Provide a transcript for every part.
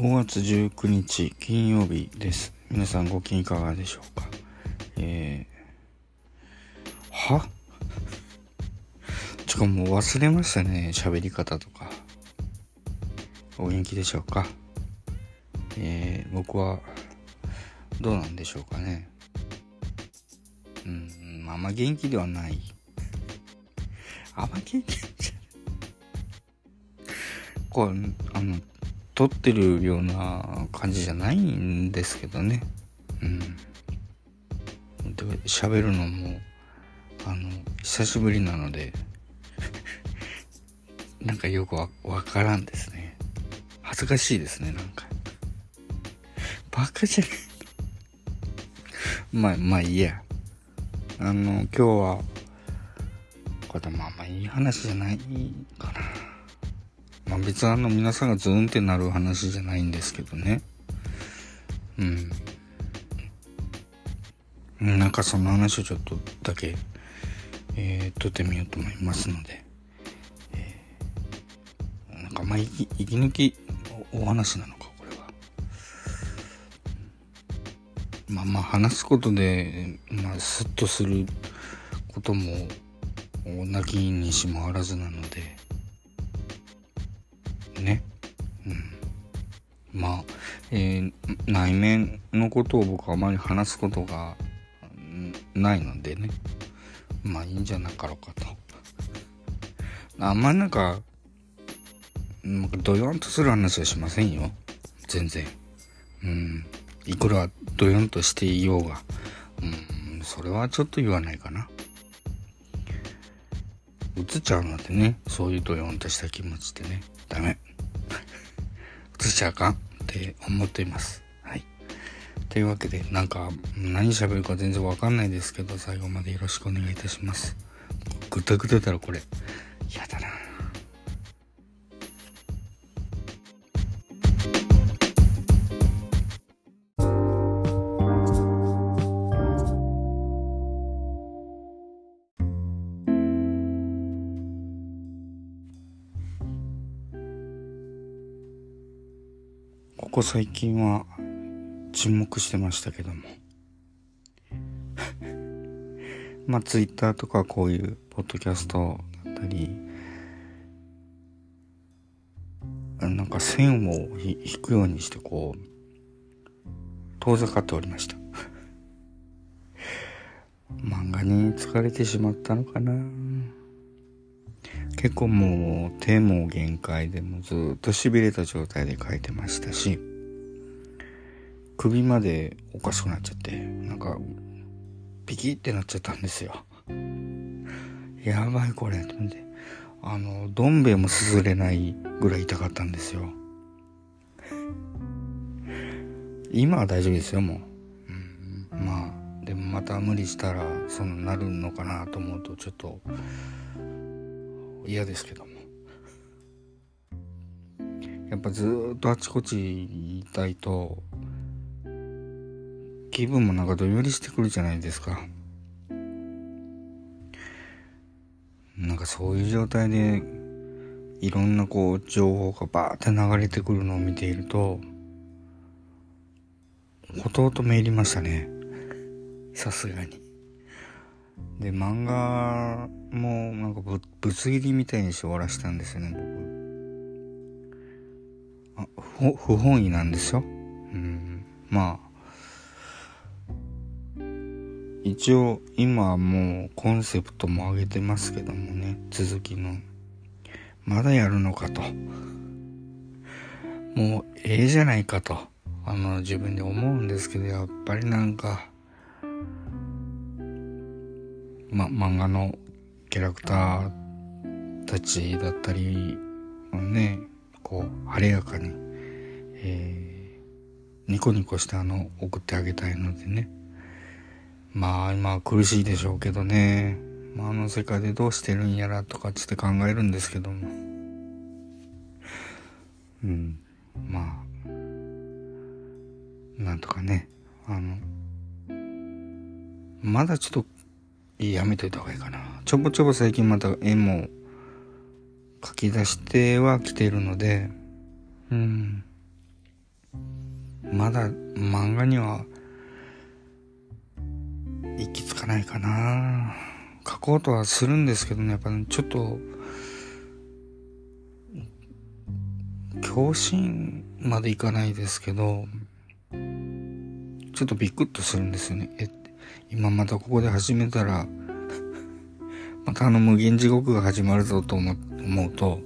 5月19日金曜日です。皆さんご機嫌いかがでしょうか？えー、は？ちょ、かもう忘れましたね。喋り方とか。お元気でしょうか？えー、僕は、どうなんでしょうかね。うん、あんま元気ではない。あんま元気じゃこう、あの、撮ってるような感じじゃないんですけどね。うん。で喋るのも、あの、久しぶりなので、なんかよくわわからんですね。恥ずかしいですね、なんか。バカじゃねえまあ、まあいいや。あの、今日は、これまあまあいい話じゃないかな。別にあの皆さんがズーンってなる話じゃないんですけどね。うん。なんかその話をちょっとだけ、えー、撮ってみようと思いますので。えー、なんかまあ息抜きおお話なのか、これは。まあまあ話すことで、まあスッとすることも、なきにしもあらずなので、えー内面のことを僕はあまり話すことがないのでね。まあいいんじゃなかろうかと。あんまりなんか、なんかドヨンとする話はしませんよ。全然。うん。いくらドヨンとしていようが。うん、それはちょっと言わないかな。映っちゃうのでね、そういうドヨンとした気持ちってね、ダメ。映っちゃあかんって思っています。はい。というわけで、なんか、何喋るか全然わかんないですけど、最後までよろしくお願いいたします。ぐたぐただろ、これ。やだな。ここ最近は沈黙してましたけども。まあツイッターとかこういうポッドキャストだったりなんか線を引くようにしてこう遠ざかっておりました。漫画に疲れてしまったのかな。結構もう手も限界でもずっと痺れた状態で書いてましたし首までおかしくなっちゃってなんかピキってなっちゃったんですよ。やばいこれと思って。あのどん兵衛もすすれないぐらい痛かったんですよ。今は大丈夫ですよもう、うん、まあでもまた無理したらそのなるのかなと思うとちょっと嫌ですけども。やっぱずっとあちこち痛いと気分もなんかどんよりしてくるじゃないですか。なんかそういう状態でいろんなこう情報がバーって流れてくるのを見ているとほとほとめいりましたね。さすがに。で漫画もなんかぶぶつ切りみたいにして終わらしたんですよね僕。あ不不本意なんですようん。まあ。一応今はもうコンセプトも上げてますけどもね続きの。まだやるのかと。もうええじゃないかとあの自分で思うんですけどやっぱりなんかま、漫画のキャラクターたちだったり、ね、こう、晴れやかに、えー、ニコニコしてあの、送ってあげたいのでね。まあ、今は苦しいでしょうけどね。まあ、あの世界でどうしてるんやらとかつって考えるんですけども。うん。まあ、なんとかね、あの、まだちょっとやめといた方がいいかな。ちょぼちょぼ最近また絵も書き出してはきているので、うん。まだ漫画には行き着かないかな書こうとはするんですけどねやっぱちょっと強心までいかないですけどちょっとビクッとするんですよねえ今またここで始めたら またあの無限地獄が始まるぞと思うと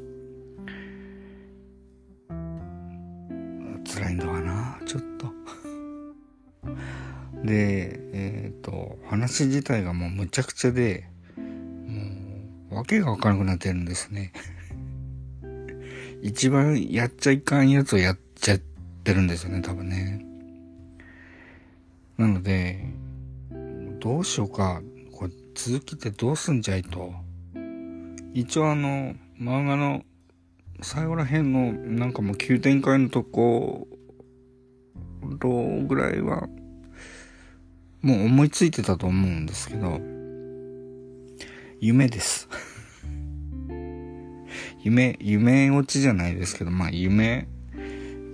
辛いんだわなちょっと。でえっ、ー、と話自体がもうむちゃくちゃでもう訳がわからなくなってるんですね。一番やっちゃいかんやつをやっちゃってるんですよね多分ね。なのでどうしようか。これ続きってどうすんじゃいと。一応あの漫画の最後ら辺のなんかもう急展開のところぐらいはもう思いついてたと思うんですけど。夢です。夢夢落ちじゃないですけどまあ夢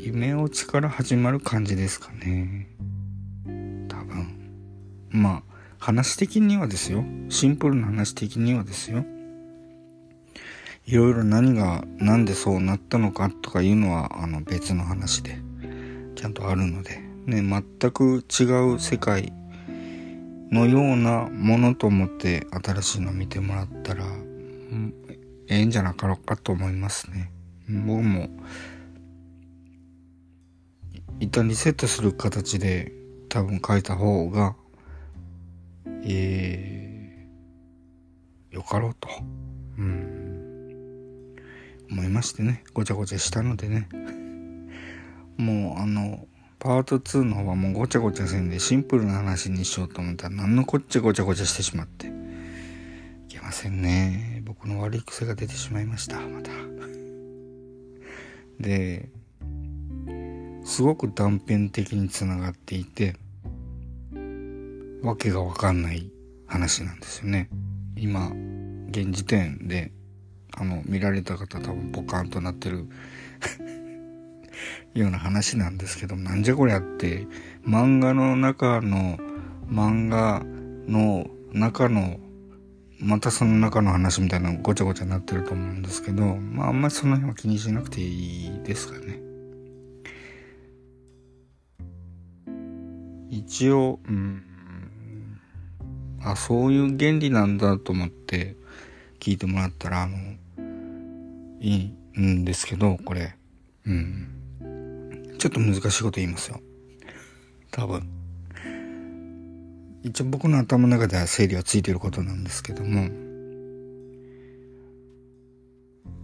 夢落ちから始まる感じですかね。話的にはですよ。シンプルな話的にはですよ。いろいろ何が何でそうなったのかとかいうのはあの別の話でちゃんとあるので、ね、全く違う世界のようなものと思って新しいの見てもらったら、うん、ええんじゃなかろうかと思いますね。僕も一旦リセットする形で多分書いた方が、えー、よかろうと。うん。思いましてねごちゃごちゃしたのでね。もうあのパート2の方はもうごちゃごちゃせんでシンプルな話にしようと思ったら何のこっちゃごちゃごちゃしてしまって。いけませんね。僕の悪い癖が出てしまいました。また。ですごく断片的につながっていてわけがわかんない話なんですよね今現時点であの、見られた方多分ポカンとなってる ような話なんですけど、なんじゃこりゃって、漫画の中の、漫画の中の、またその中の話みたいなごちゃごちゃになってると思うんですけど、まああんまりその辺は気にしなくていいですかね。一応、うん、あ、そういう原理なんだと思って聞いてもらったら、あの、いいんですけど、これ。うん。ちょっと難しいこと言いますよ。多分。一応僕の頭の中では整理はついてることなんですけども、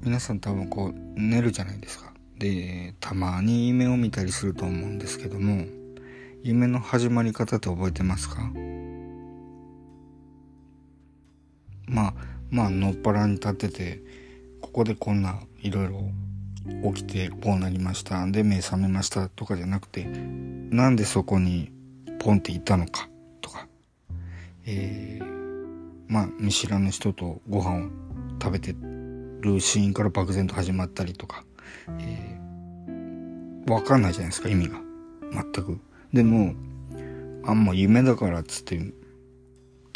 皆さん多分こう寝るじゃないですか。で、たまに夢を見たりすると思うんですけども、夢の始まり方って覚えてますか？まあ、まあ、のっぱらに立ってて、ここでこんないろいろ起きてこうなりましたで目覚めましたとかじゃなくてなんでそこにポンっていたのかとか。えー、まあ見知らぬ人とご飯を食べてるシーンから漠然と始まったりとか、えー、わかんないじゃないですか意味が。全く。でもあんま夢だからっつって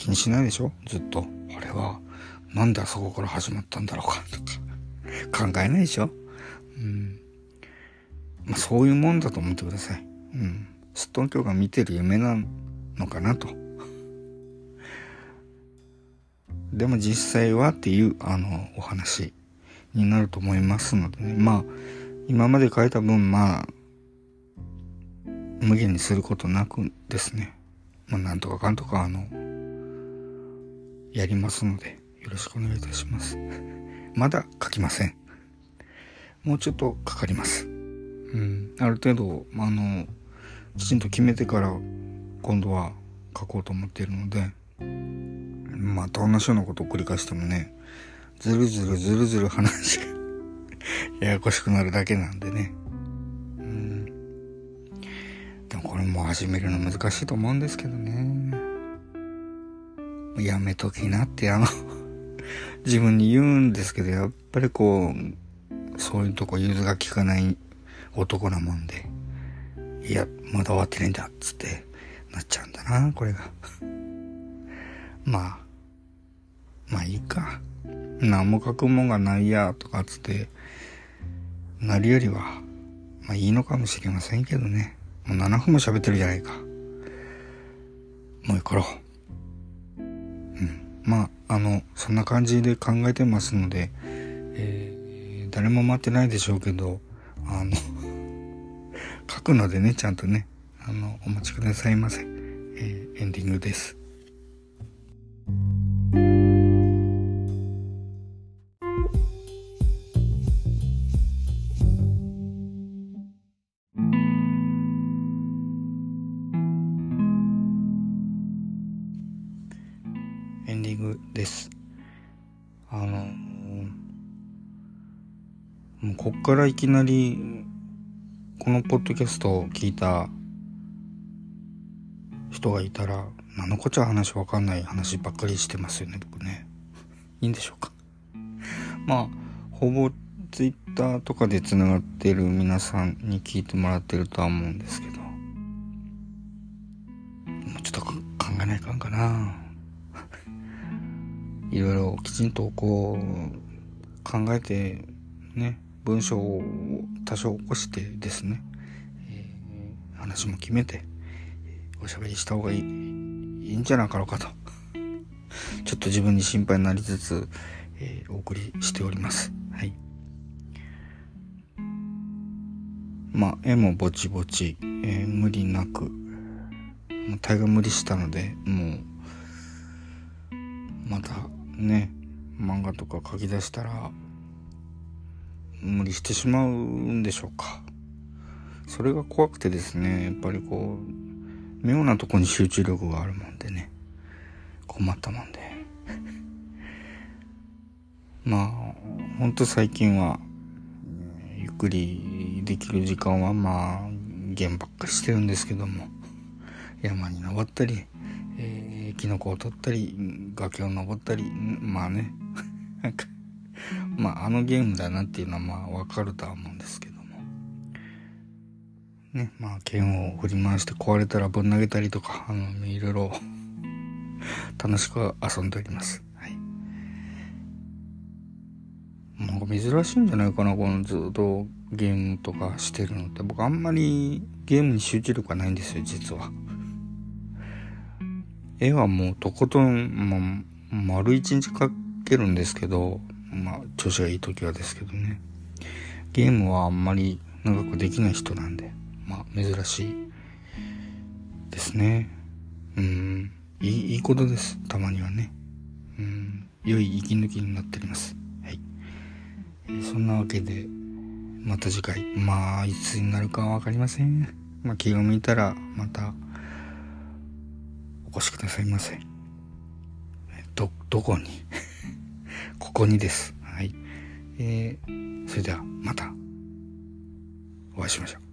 気にしないでしょ？ずっとあれはなんであそこから始まったんだろうか？とか、考えないでしょ？うん。まあ、そういうもんだと思ってください。うん。すっとんきょうが見てる夢なのかなと。でも実際はっていう、あの、お話になると思いますのでね。まあ、今まで書いた分、まあ、無限にすることなくですね。まあ、なんとかかんとか、あの、やりますので。よろしくお願いいたします。まだ書きません。もうちょっとかかります。うん。ある程度、あの、きちんと決めてから今度は書こうと思っているので、また同じようなことを繰り返してもね、ずるずるずるずる話が ややこしくなるだけなんでね。うん。でもこれもう始めるの難しいと思うんですけどね。やめときなってあの 自分に言うんですけど、やっぱりこう、そういうとこ融通が利かない男なもんで、いや、まだ終わってないんだ、っつってなっちゃうんだな、これが。まあ、まあいいか。何も書くもんがないや、とかっつって、なるよりは、まあいいのかもしれませんけどね。もう7分も喋ってるじゃないか。もういいからう。まあ、あの、そんな感じで考えてますので、えー、誰も待ってないでしょうけど、あの 書くのでね、ちゃんとね、あの、お待ちくださいませ。えー、エンディングです。からいきなりこのポッドキャストを聞いた人がいたら何のこっちゃ話わかんない話ばっかりしてますよね僕ね。いいんでしょうか？まあほぼツイッターとかでつながってる皆さんに聞いてもらってるとは思うんですけどもうちょっと考えないかんかな。いろいろきちんとこう考えてね文章を多少起こしてですね、えー、話も決めて、おしゃべりした方がいい、いいんじゃなかろうかと。ちょっと自分に心配になりつつ、えー、お送りしております。はい。まあ、絵もぼちぼち、えー、無理なく、もう大概無理したので、もう、またね、漫画とか書き出したら、無理してしまうんでしょうか。それが怖くてですね、やっぱりこう、妙なとこに集中力があるもんでね、困ったもんで。まあ、ほんと最近は、ゆっくりできる時間はまあ、ゲームばっかりしてるんですけども、山に登ったり、えー、キノコを取ったり、崖を登ったり、まあね、なんか、まあ、あのゲームだなっていうのはまあわかるとは思うんですけども。ね、まあ、剣を振り回して壊れたらぶん投げたりとか、あの、いろいろ 楽しく遊んでおります。はい。なんか珍しいんじゃないかな、このずっとゲームとかしてるのって。僕あんまりゲームに集中力がないんですよ、実は。絵はもうとことん、まあ、丸一日描けるんですけど、まあ、調子がいい時はですけどね。ゲームはあんまり長くできない人なんで、まあ、珍しいですね。うん、いい、いいことです。たまにはね。うん、良い息抜きになっております。はい。そんなわけで、また次回。まあ、いつになるかはわかりません。まあ、気が向いたら、また、お越しくださいませ。ど、どこに？ここにです。はい。えー、それではまたお会いしましょう。